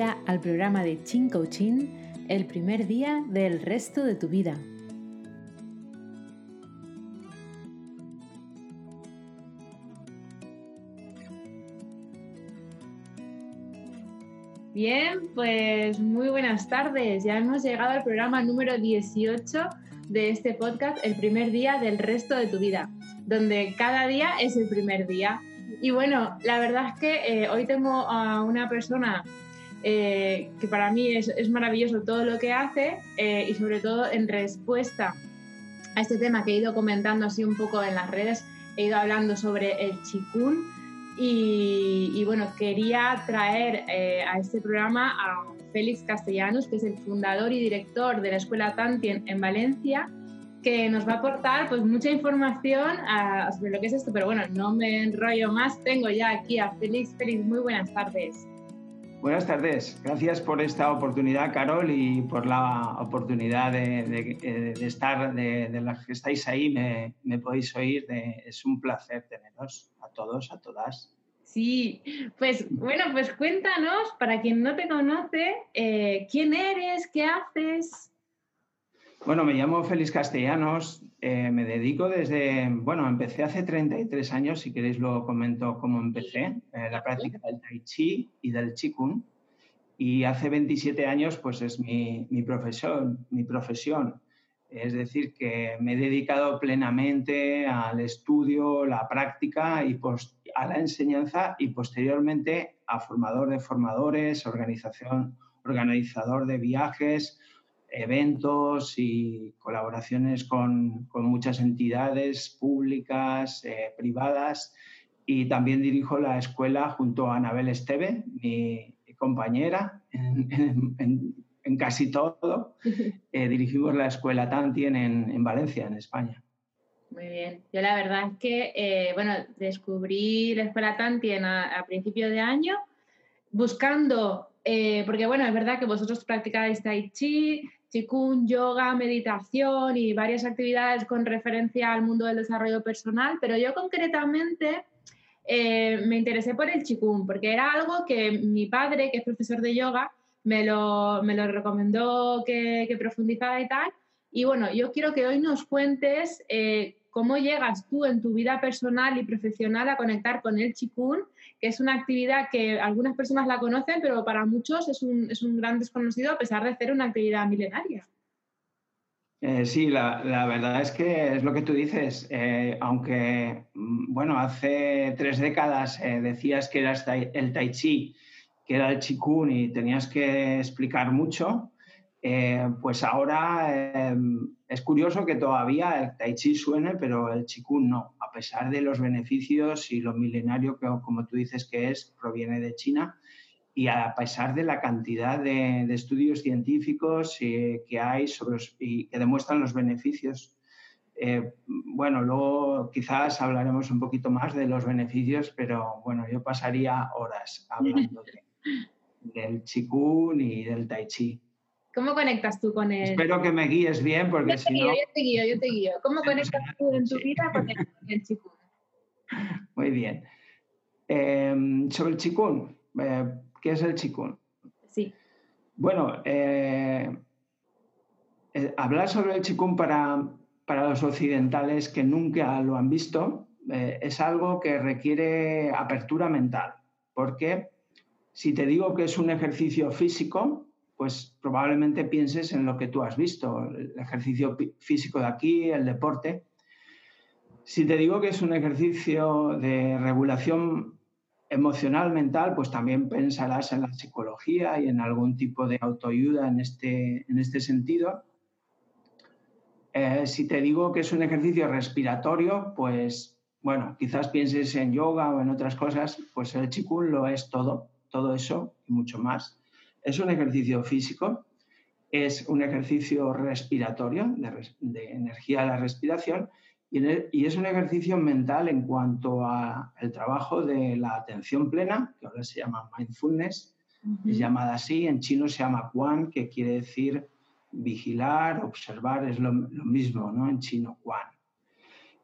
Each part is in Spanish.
al programa de Chin Coaching, el primer día del resto de tu vida. Bien, pues muy buenas tardes. Ya hemos llegado al programa número 18 de este podcast, el primer día del resto de tu vida, donde cada día es el primer día. Y bueno, la verdad es que eh, hoy tengo a una persona eh, que para mí es, maravilloso todo lo que hace eh, y sobre todo en respuesta a este tema que he ido comentando así un poco en las redes, he ido hablando sobre el chikun y, y bueno, quería traer a este programa a Félix Castellanos, que es el fundador y director de la Escuela Tantien en Valencia que nos va a aportar pues mucha información a, sobre lo que es esto, pero bueno, no me enrollo más, tengo ya aquí a Félix. Félix, muy buenas tardes. Buenas tardes, gracias por esta oportunidad, Carol, y por la oportunidad de, estar, de, las que estáis ahí, me, me podéis oír, es un placer teneros a todos, a todas. Sí, pues bueno, pues cuéntanos, para quien no te conoce, eh, quién eres, qué haces. Bueno, me llamo Félix Castellanos, eh, me dedico desde, bueno, empecé hace 33 años, si queréis lo comento cómo empecé, eh, la práctica del tai chi y del qigong, y hace 27 años pues es mi, mi, profesión, mi profesión, es decir, que me he dedicado plenamente al estudio, la práctica y a la enseñanza y posteriormente a formador de formadores, organización, organizador de viajes, eventos y colaboraciones con, muchas entidades públicas, eh, privadas, y también dirijo la escuela junto a Anabel Esteve, mi compañera, en, casi todo. Eh, dirigimos la escuela Tantien en, en, Valencia, en España. Muy bien. Yo la verdad es que, eh, bueno, descubrí la escuela Tantien a, a principio de año buscando, porque bueno, es verdad que vosotros practicáis Tai Chi, Qigong, yoga, meditación y varias actividades con referencia al mundo del desarrollo personal, pero yo concretamente eh, me interesé por el Qigong porque era algo que mi padre, que es profesor de yoga, me lo, me lo recomendó que, que, profundizara y tal. Y bueno, yo quiero que hoy nos cuentes eh, cómo llegas tú en tu vida personal y profesional a conectar con el Qigong, que es una actividad que algunas personas la conocen, pero para muchos es un, es un gran desconocido a pesar de ser una actividad milenaria. Eh, sí, la, la, verdad es que es lo que tú dices. Eh, aunque, mm, bueno, hace tres décadas eh, decías que era el Tai Chi, que era el Qigong y tenías que explicar mucho, eh, pues ahora em, es curioso que todavía el tai chi suene, pero el qigong no, a pesar de los beneficios y lo milenario que, como tú dices que es, proviene de China y a pesar de la cantidad de, estudios científicos eh, que hay sobre y que demuestran los beneficios. Eh, bueno, luego quizás hablaremos un poquito más de los beneficios, pero bueno, yo pasaría horas hablando del qigong y del tai chi. ¿Cómo conectas tú con él? Espero que me guíes bien porque yo te guío, Yo te guío, yo te guío. ¿Cómo conectas tú en tu vida con el chikun? Muy bien. Em, sobre el chikun, eh, ¿qué es el chikun? Sí. Bueno, eh, eh, hablar sobre el chikun para, para los occidentales que nunca lo han visto es algo que requiere apertura mental, porque si te digo que es un ejercicio físico, pues probablemente pienses en lo que tú has visto, el ejercicio físico de aquí, el deporte. Si te digo que es un ejercicio de regulación emocional, mental, pues también pensarás en la psicología y en algún tipo de autoayuda en este, en este sentido. Eh, si te digo que es un ejercicio respiratorio, pues bueno, quizás pienses en yoga o en otras cosas, pues el chikun lo es todo, todo eso y mucho más. Es un ejercicio físico, es un ejercicio respiratorio, de, energía de la respiración, y, es un ejercicio mental en cuanto al trabajo de la atención plena, que ahora se llama mindfulness, es llamada así, en chino se llama quan, que quiere decir vigilar, observar, es lo, mismo, ¿no? En chino, quan.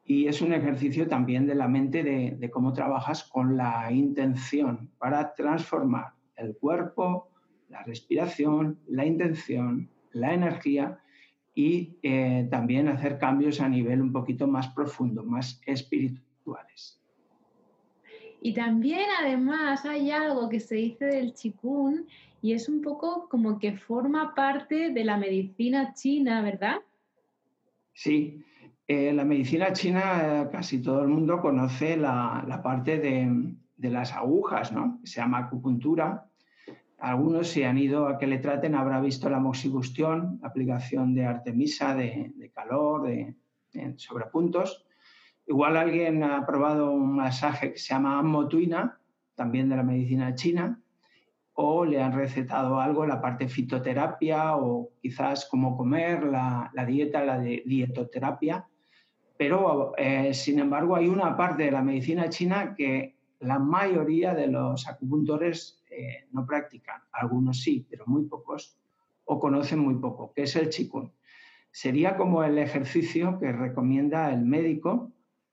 Y es un ejercicio también de la mente de, de cómo trabajas con la intención para transformar el cuerpo, la respiración, la intención, la energía y eh, también hacer cambios a nivel un poquito más profundo, más espirituales. Y también además hay algo que se dice del chikun y es un poco como que forma parte de la medicina china, ¿verdad? Sí, eh, la medicina china casi todo el mundo conoce la, parte de, las agujas, ¿no? Se llama acupuntura. Algunos si han ido a que le traten habrá visto la moxibustión, aplicación de artemisa, de, calor, de, de sobrepuntos. Igual alguien ha probado un masaje que se llama motuina, también de la medicina china, o le han recetado algo, la parte fitoterapia o quizás cómo comer, la, dieta, la de dietoterapia. Pero, eh, sin embargo, hay una parte de la medicina china que la mayoría de los acupuntores eh, no practican. Algunos sí, pero muy pocos, o conocen muy poco, que es el Qigong. Sería como el ejercicio que recomienda el médico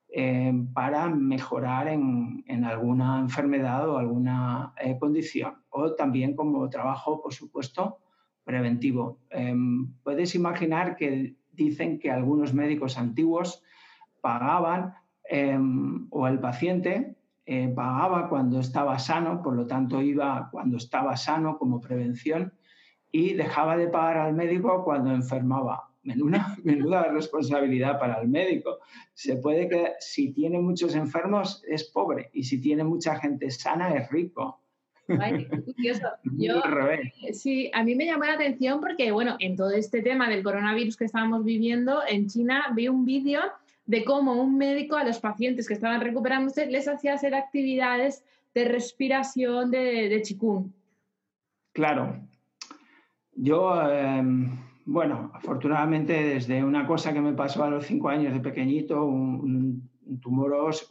eh, para mejorar en, alguna enfermedad o alguna eh, condición. O también como trabajo, por supuesto, preventivo. Em, puedes imaginar que dicen que algunos médicos antiguos pagaban em, o el paciente eh, pagaba cuando estaba sano, por lo tanto iba cuando estaba sano como prevención y dejaba de pagar al médico cuando enfermaba menuda, menuda responsabilidad para el médico. Se puede que si tiene muchos enfermos es pobre y si tiene mucha gente sana es rico. Ay, Yo, sí, a mí me llamó la atención porque, bueno, en todo este tema del coronavirus que estábamos viviendo, en China vi un vídeo de cómo un médico a los pacientes que estaban recuperándose les hacía hacer actividades de respiración de, de. Claro. Yo... Em, bueno, afortunadamente desde una cosa que me pasó a los cinco años de pequeñito, un, tumor óseo,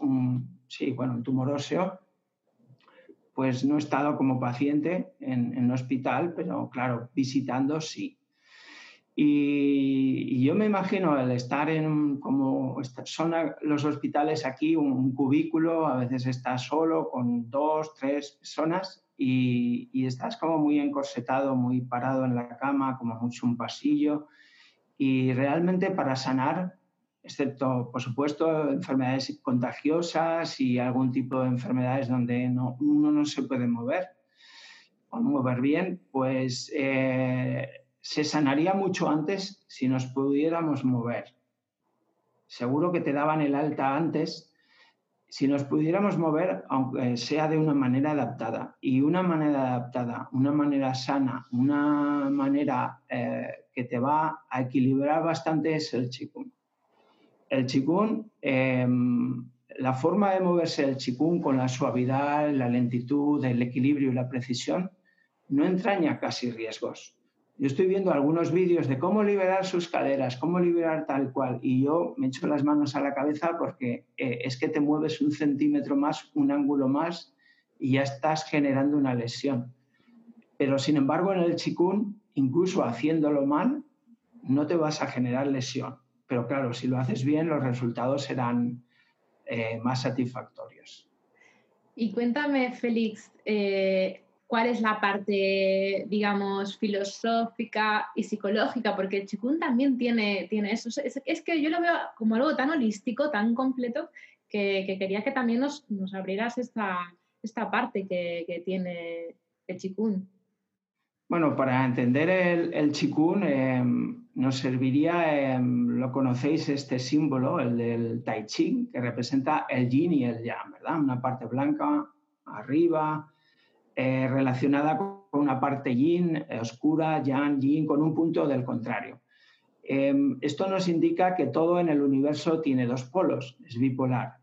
sí, bueno, un tumor óseo, pues no he estado como paciente en, en hospital, pero claro, visitando sí. Y, yo me imagino el estar en, como son los hospitales aquí, un, cubículo, a veces estás solo con dos, tres personas y, estás como muy encorsetado, muy parado en la cama, como mucho un pasillo. Y realmente para sanar, excepto, por supuesto, enfermedades contagiosas y algún tipo de enfermedades donde no, uno no se puede mover o mover bien, pues eh, se sanaría mucho antes si nos pudiéramos mover. Seguro que te daban el alta antes si nos pudiéramos mover, aunque sea de una manera adaptada, y una manera adaptada, una manera sana, una manera eh, que te va a equilibrar bastante es el chikung. El chikung, em, la forma de moverse el chikung con la suavidad, la lentitud, el equilibrio y la precisión, no entraña casi riesgos. Yo estoy viendo algunos vídeos de cómo liberar sus caderas, cómo liberar tal cual, y yo me echo las manos a la cabeza porque eh, es que te mueves un centímetro más, un ángulo más, y ya estás generando una lesión. Pero sin embargo, en el chikun, incluso haciéndolo mal, no te vas a generar lesión. Pero claro, si lo haces bien, los resultados serán eh, más satisfactorios. Y cuéntame, Félix, eh, cuál es la parte, digamos, filosófica y psicológica, porque el Chikun también tiene, tiene eso. Es, que yo lo veo como algo tan holístico, tan completo, que, quería que también nos, nos abrieras esta, esta parte que, tiene el Chikun. Bueno, para entender el, el Chikun em, nos serviría, em, lo conocéis, este símbolo, el del Tai Chi, que representa el yin y el yang, ¿verdad? Una parte blanca arriba, eh, relacionada con una parte yin, eh, oscura, yang, yin, con un punto del contrario. Em, esto nos indica que todo en el universo tiene dos polos, es bipolar.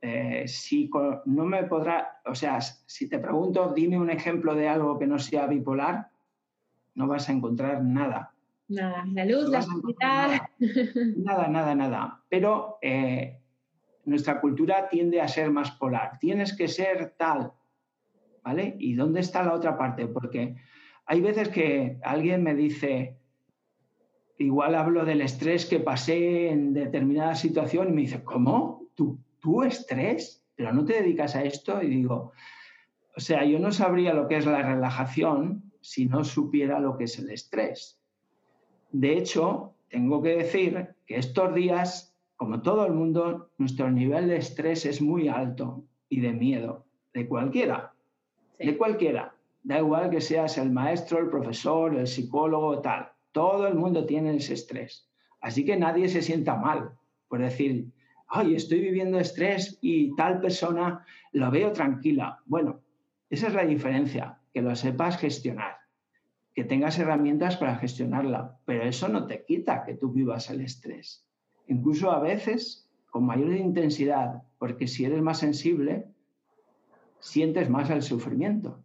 Eh, si no me podrá, o sea, si te pregunto, dime un ejemplo de algo que no sea bipolar, no vas a encontrar nada. Nada, la luz, la oscuridad. Nada, nada, nada. Pero nuestra cultura tiende a ser más polar. Tienes que ser tal, ¿vale? ¿Y dónde está la otra parte? Porque hay veces que alguien me dice, igual hablo del estrés que pasé en determinada situación y me dice, ¿cómo? ¿Tú, tú estrés? ¿Pero no te dedicas a esto? Y digo, O sea, yo no sabría lo que es la relajación si no supiera lo que es el estrés. De hecho, tengo que decir que estos días, como todo el mundo, nuestro nivel de estrés es muy alto y de miedo, de cualquiera, de cualquiera. Da igual que seas el maestro, el profesor, el psicólogo, tal. Todo el mundo tiene ese estrés. Así que nadie se sienta mal por decir, ay, estoy viviendo estrés y tal persona lo veo tranquila. Bueno, esa es la diferencia, que lo sepas gestionar, que tengas herramientas para gestionarla, pero eso no te quita que tú vivas el estrés. Incluso a veces con mayor intensidad, porque si eres más sensible, sientes más el sufrimiento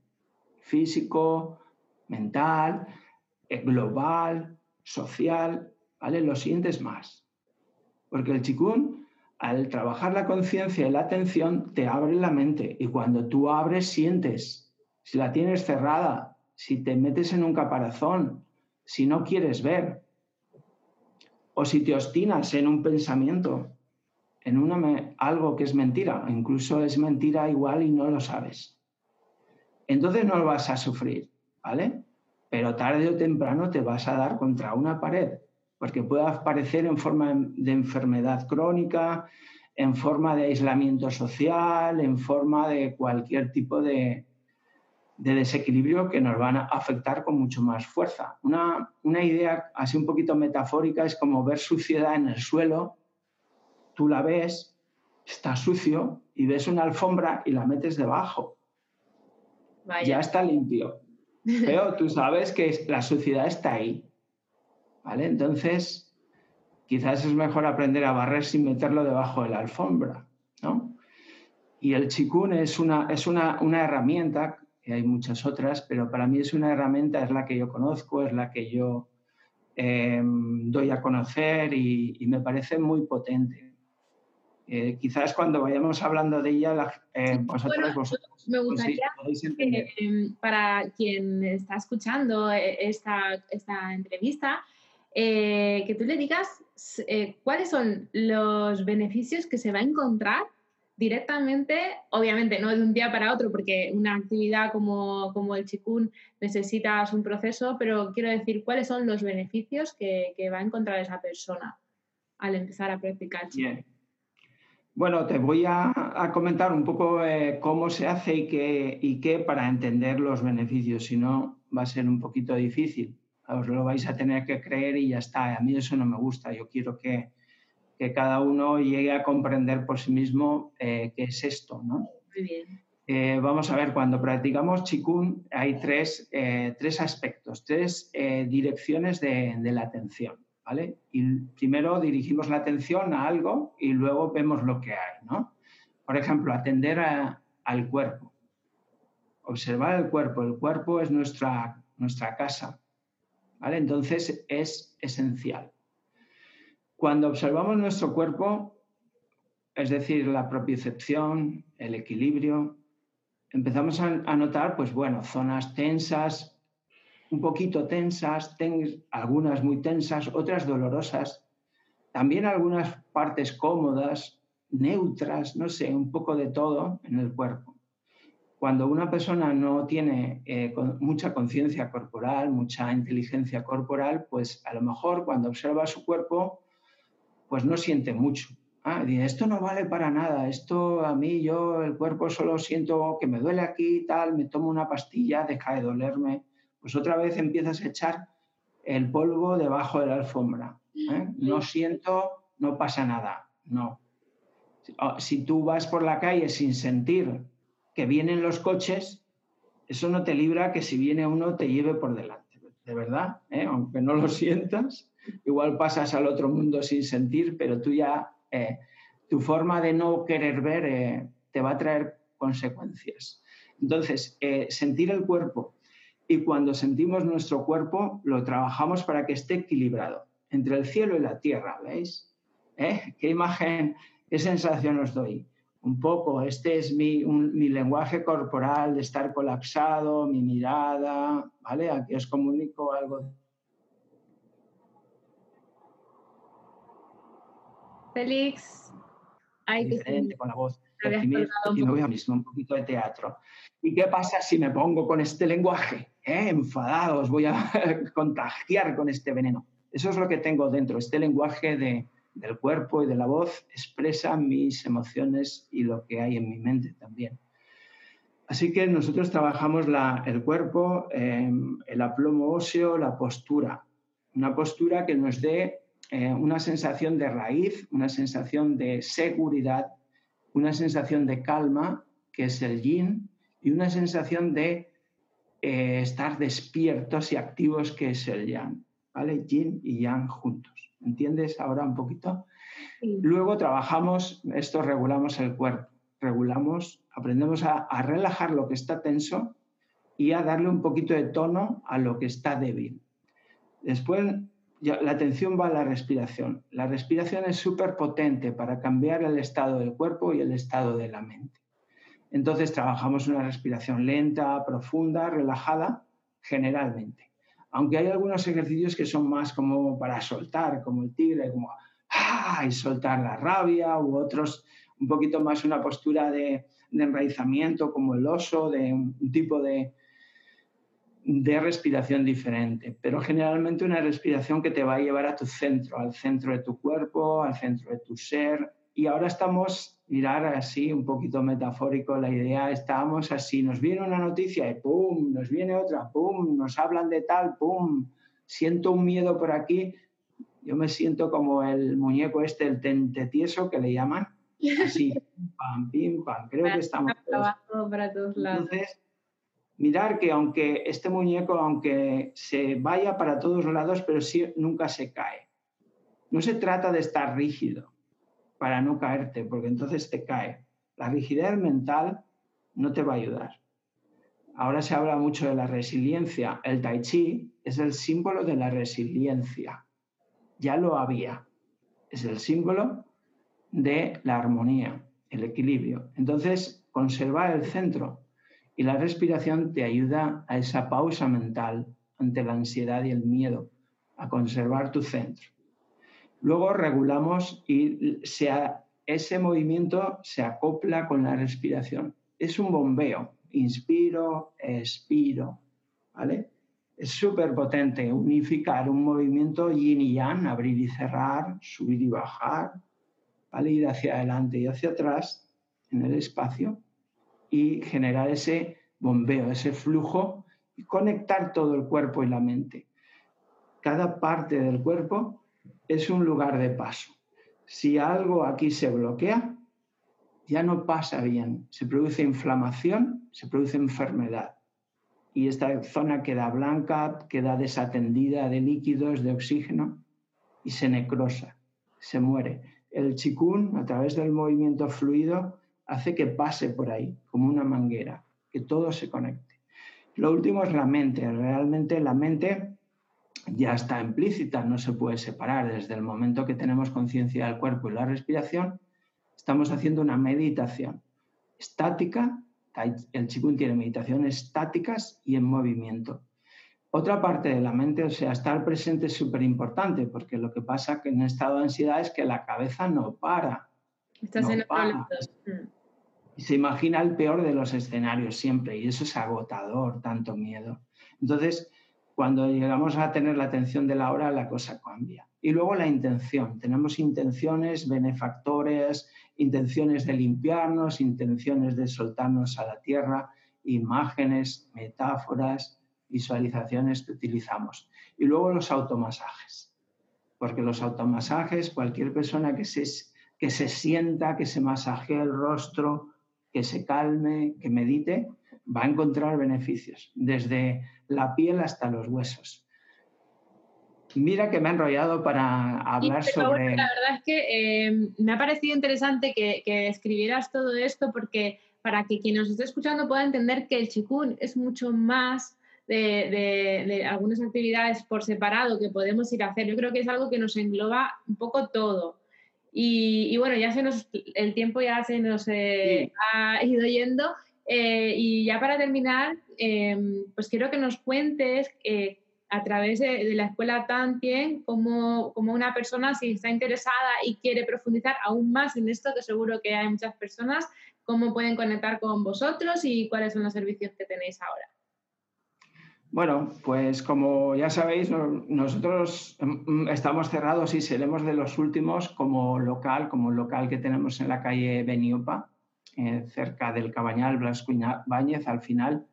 físico, mental, eh, global, social, ¿vale? Lo sientes más. Porque el chikun, al trabajar la conciencia y la atención, te abre la mente. Y cuando tú abres, sientes. Si la tienes cerrada, si te metes en un caparazón, si no quieres ver, o si te obstinas en un pensamiento, en una, algo que es mentira, incluso es mentira igual y no lo sabes. Entonces no lo vas a sufrir, ¿vale? Pero tarde o temprano te vas a dar contra una pared, porque puede aparecer en forma de enfermedad crónica, en forma de aislamiento social, en forma de cualquier tipo de, desequilibrio que nos van a afectar con mucho más fuerza. Una, una idea así un poquito metafórica es como ver suciedad en el suelo tú la ves, está sucio y ves una alfombra y la metes debajo. Ya está limpio. Pero tú sabes que la suciedad está ahí. ¿Vale? Entonces, quizás es mejor aprender a barrer sin meterlo debajo de la alfombra. ¿no? Y el chikun es, una, es una, una herramienta, y hay muchas otras, pero para mí es una herramienta, es la que yo conozco, es la que yo eh, doy a conocer y, y me parece muy potente. Eh, quizás cuando vayamos hablando de ella, eh, vosotros, Me gustaría em, para quien está escuchando eh, esta, esta entrevista, que tú le digas cuáles son los beneficios que se va a encontrar directamente, obviamente no de un día para otro, porque una actividad como, como el chikun necesitas un proceso, pero quiero decir cuáles son los beneficios que, que va a encontrar esa persona al empezar a practicar chikun. Bueno, te voy a, comentar un poco eh, cómo se hace y qué, y qué para entender los beneficios, si no va a ser un poquito difícil. Os lo vais a tener que creer y ya está. A mí eso no me gusta. Yo quiero que, cada uno llegue a comprender por sí mismo eh, qué es esto. ¿no? Muy bien. Eh, vamos a ver, cuando practicamos Qigong hay tres, tres aspectos, tres direcciones de la atención. Y primero dirigimos la atención a algo y luego vemos lo que hay, ¿no? Por ejemplo, atender al cuerpo. Observar el cuerpo. El cuerpo es nuestra, nuestra casa, ¿vale? Entonces es esencial. Cuando observamos nuestro cuerpo, es decir, la propiocepción, el equilibrio, empezamos a notar, pues bueno, zonas tensas, un poquito tensas, algunas muy tensas, otras dolorosas, también algunas partes cómodas, neutras, no sé, un poco de todo en el cuerpo. Cuando una persona no tiene eh, mucha conciencia corporal, mucha inteligencia corporal, pues a lo mejor cuando observa su cuerpo, pues no siente mucho. Ah, dice, esto no vale para nada, esto a mí yo el cuerpo solo siento que me duele aquí, tal, me tomo una pastilla, deja de dolerme pues otra vez empiezas a echar el polvo debajo de la alfombra. ¿eh? No siento, no pasa nada. No. Si tú vas por la calle sin sentir que vienen los coches, eso no te libra que si viene uno te lleve por delante. De verdad, ¿eh? aunque no lo sientas, igual pasas al otro mundo sin sentir, pero tú ya, eh, tu forma de no querer ver te va a traer consecuencias. Entonces, sentir el cuerpo, y cuando sentimos nuestro cuerpo lo trabajamos para que esté equilibrado entre el cielo y la tierra, ¿veis? ¿Eh? ¿Qué imagen, qué sensación os doy? Un poco, este es mi, mi lenguaje corporal de estar colapsado, mi mirada, ¿vale? Aquí os comunico algo. Félix, hay diferente con la voz. y me voy a mismo un poquito de teatro. ¿Y qué pasa si me pongo con este lenguaje? ¿Eh? Enfadado, os voy a contagiar con este veneno. Eso es lo que tengo dentro, este lenguaje de, del cuerpo y de la voz expresa mis emociones y lo que hay en mi mente también. Así que nosotros trabajamos el cuerpo, em, el aplomo óseo, la postura. Una postura que nos dé eh, una sensación de raíz, una sensación de seguridad, una sensación de calma, que es el yin, y una sensación de eh, estar despiertos y activos, que es el yang. ¿Vale? Yin y yang juntos. ¿Entiendes ahora un poquito? Luego trabajamos, esto regulamos el cuerpo, regulamos, aprendemos a, relajar lo que está tenso y a darle un poquito de tono a lo que está débil. Después la atención va a la respiración. La respiración es súper potente para cambiar el estado del cuerpo y el estado de la mente. Entonces trabajamos una respiración lenta, profunda, relajada, generalmente. Aunque hay algunos ejercicios que son más como para soltar, como el tigre, como ¡ah! y soltar la rabia, u otros un poquito más una postura de, enraizamiento, como el oso, de un tipo de, de respiración diferente, pero generalmente una respiración que te va a llevar a tu centro, al centro de tu cuerpo, al centro de tu ser. Y ahora estamos, mirar así, un poquito metafórico la idea, estamos así, nos viene una noticia y pum, nos viene otra, pum, nos hablan de tal, pum, siento un miedo por aquí, yo me siento como el muñeco este, el tente tieso que le llaman, así, pam, pim, pam, creo que estamos... Para todos lados. Entonces, mirar que aunque este muñeco, aunque se vaya para todos lados, pero sí nunca se cae. No se trata de estar rígido para no caerte, porque entonces te cae. La rigidez mental no te va a ayudar. Ahora se habla mucho de la resiliencia. El tai chi es el símbolo de la resiliencia. Ya lo había. Es el símbolo de la armonía, el equilibrio. Entonces, conservar el centro, y la respiración te ayuda a esa pausa mental ante la ansiedad y el miedo, a conservar tu centro. Luego regulamos y ese movimiento se acopla con la respiración. Es un bombeo. Inspiro, expiro. ¿Vale? Es súper potente unificar un movimiento yin y yang, abrir y cerrar, subir y bajar, ¿vale? ir hacia adelante y hacia atrás en el espacio y generar ese bombeo, ese flujo y conectar todo el cuerpo y la mente. Cada parte del cuerpo es un lugar de paso. Si algo aquí se bloquea, ya no pasa bien. Se produce inflamación, se produce enfermedad. Y esta zona queda blanca, queda desatendida de líquidos, de oxígeno y se necrosa, se muere. El chikun, a través del movimiento fluido, hace que pase por ahí, como una manguera, que todo se conecte. Lo último es la mente. Realmente la mente ya está implícita, no se puede separar. Desde el momento que tenemos conciencia del cuerpo y la respiración, estamos haciendo una meditación estática. El Qigong tiene meditaciones estáticas y en movimiento. Otra parte de la mente, o sea, estar presente es súper importante, porque lo que pasa que en estado de ansiedad es que la cabeza no para. Estás en para y se imagina el peor de los escenarios siempre y eso es agotador, tanto miedo. Entonces, cuando llegamos a tener la atención de la hora, la cosa cambia. Y luego la intención. Tenemos intenciones, benefactores, intenciones de limpiarnos, intenciones de soltarnos a la tierra, imágenes, metáforas, visualizaciones que utilizamos. Y luego los automasajes. Porque los automasajes, cualquier persona que se, que se sienta, que se masajee el rostro, que se calme, que medite, va a encontrar beneficios, desde la piel hasta los huesos. Mira que me he enrollado para hablar sobre... la verdad es que eh, me ha parecido interesante que, escribieras todo esto porque para que quien nos esté escuchando pueda entender que el chikun es mucho más de, de, algunas actividades por separado que podemos ir a hacer. Yo creo que es algo que nos engloba un poco todo. Y, bueno, ya se nos, el tiempo ya se nos eh, ha ido yendo. Eh, y ya para terminar, em, pues quiero que nos cuentes eh, a través de, la escuela Tantien, como, como una persona, si está interesada y quiere profundizar aún más en esto, que seguro que hay muchas personas, cómo pueden conectar con vosotros y cuáles son los servicios que tenéis ahora. Bueno, pues como ya sabéis, nosotros mm, estamos cerrados y seremos de los últimos como local, como local que tenemos en la calle Beniopa, eh, cerca del Cabañal Blasco Báñez, al final.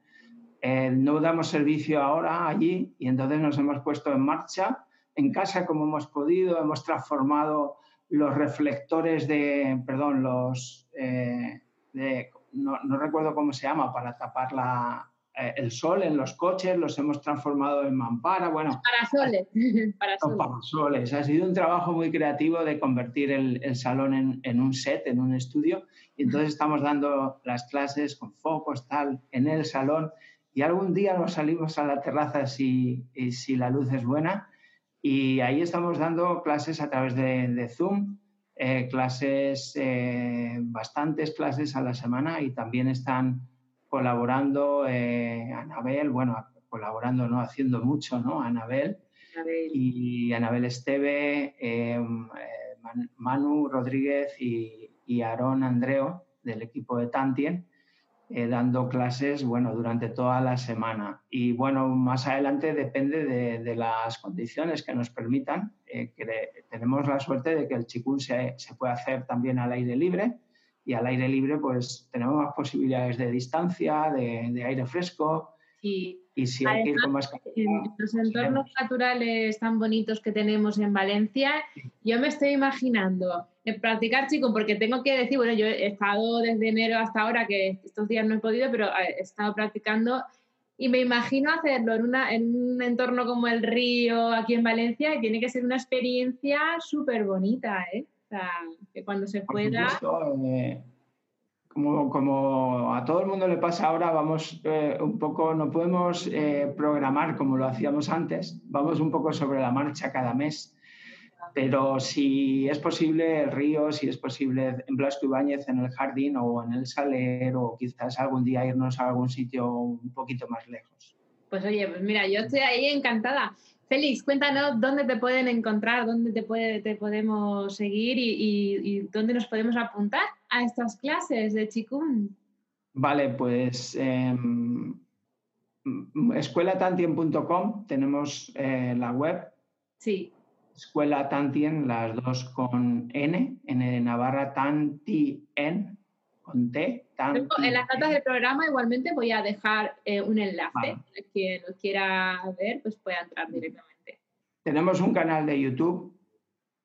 Eh, no damos servicio ahora allí y entonces nos hemos puesto en marcha. En casa, como hemos podido, hemos transformado los reflectores de, perdón, los, eh, no, no recuerdo cómo se llama, para tapar la, eh, el sol en los coches, los hemos transformado en mampara, bueno. Parasoles. Parasoles. parasoles. Ha sido un trabajo muy creativo de convertir el, salón en, un set, en un estudio. Y entonces estamos dando las clases con focos, tal, en el salón. Y algún día nos salimos a la terraza si, si la luz es buena. Y ahí estamos dando clases a través de, Zoom, eh, clases, eh, bastantes clases a la semana y también están colaborando eh, Anabel, bueno, colaborando, no haciendo mucho, ¿no? Anabel, y Anabel Esteve, em, eh, Manu Rodríguez y, y Aarón Andreo del equipo de Tantien, eh, dando clases, bueno, durante toda la semana. Y bueno, más adelante depende de, las condiciones que nos permitan. que tenemos la suerte de que el chikun se, se puede hacer también al aire libre y al aire libre pues tenemos más posibilidades de distancia, de, aire fresco. Y, si hay que ir con más En los entornos naturales tan bonitos que tenemos en Valencia, yo me estoy imaginando en practicar, chicos, porque tengo que decir, bueno, yo he estado desde enero hasta ahora, que estos días no he podido, pero he estado practicando y me imagino hacerlo en, una, en un entorno como el río aquí en Valencia y tiene que ser una experiencia súper bonita, ¿eh? Que cuando se pueda... Eh, como, como, a todo el mundo le pasa ahora, vamos eh, un poco, no podemos eh, programar como lo hacíamos antes, vamos un poco sobre la marcha cada mes. Pero si es posible el río, si es posible en Blasco Ibáñez, en el jardín o en el Saler, o quizás algún día irnos a algún sitio un poquito más lejos. Pues oye, pues mira, yo estoy ahí encantada. Félix, cuéntanos dónde te pueden encontrar, dónde te, puede, te podemos seguir y, dónde nos podemos apuntar a estas clases de Chikun. Vale, pues eh, escuelatantien.com tenemos eh, la web. Sí. Escuela Tantien, las dos con N, N de Navarra, Tantien, con T. En las notas del programa igualmente voy a dejar eh, un enlace. Quien lo quiera ver, pues pueda entrar directamente. Tenemos un canal de YouTube,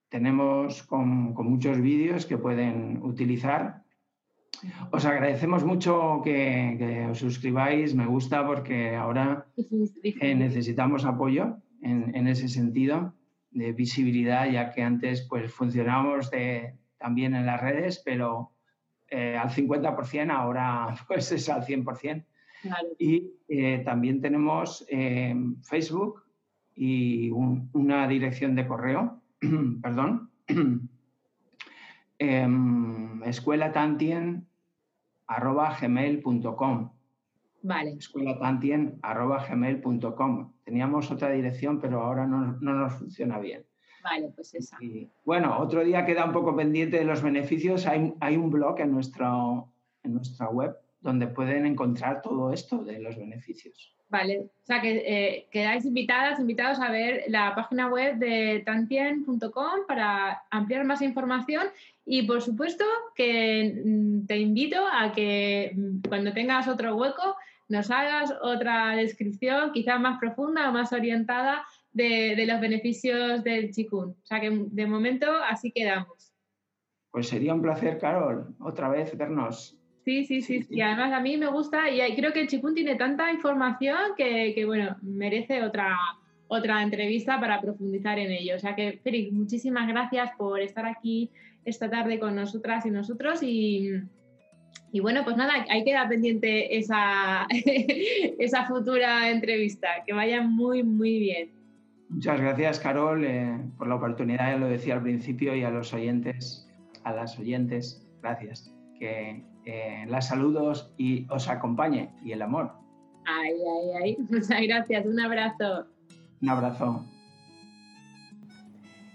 tenemos con, muchos vídeos que pueden utilizar. Os agradecemos mucho que, os suscribáis, me gusta porque ahora eh, necesitamos apoyo en, en, ese sentido de visibilidad, ya que antes pues funcionamos de, también en las redes, pero eh, al 50%, ahora pues es al 100%. Y eh, también tenemos eh, Facebook y una dirección de correo, perdón, em, escuelatantien.gmail.com. Vale. Escuelatantien.gmail.com. Teníamos otra dirección, pero ahora no, no nos funciona bien. Vale, pues esa. bueno, otro día queda un poco pendiente de los beneficios. Hay, hay un blog en, nuestro, en nuestra web donde pueden encontrar todo esto de los beneficios. Vale, o sea que eh, quedáis invitadas, invitados a ver la página web de tantien.com para ampliar más información y por supuesto que mm, te invito a que mm, cuando tengas otro hueco nos hagas otra descripción quizás más profunda o más orientada de, los beneficios del chikun. O sea que de momento así quedamos. Pues sería un placer, Carol, otra vez vernos. Sí, sí, sí, Y además a mí me gusta y creo que el chikun tiene tanta información que, bueno, merece otra, otra entrevista para profundizar en ello. O sea que, Félix, muchísimas gracias por estar aquí esta tarde con nosotras y nosotros y, y bueno, pues nada, ahí queda pendiente esa, esa futura entrevista. Que vaya muy, muy bien. Muchas gracias, Carol, eh, por la oportunidad, ya lo decía al principio, y a los oyentes, a las oyentes, gracias. Que eh, las saludos y os acompañe y el amor. Ay, ay, ay. Muchas gracias. Un abrazo. Un abrazo.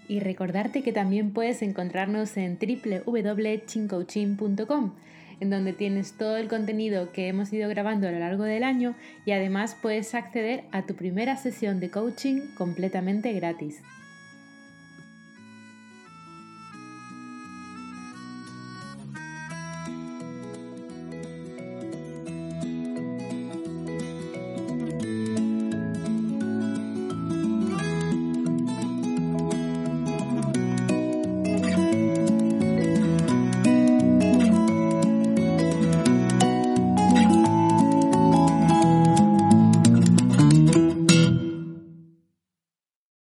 Y recordarte que también puedes encontrarnos en www.chincoaching.com, en donde tienes todo el contenido que hemos ido grabando a lo largo del año y además puedes acceder a tu primera sesión de coaching completamente gratis.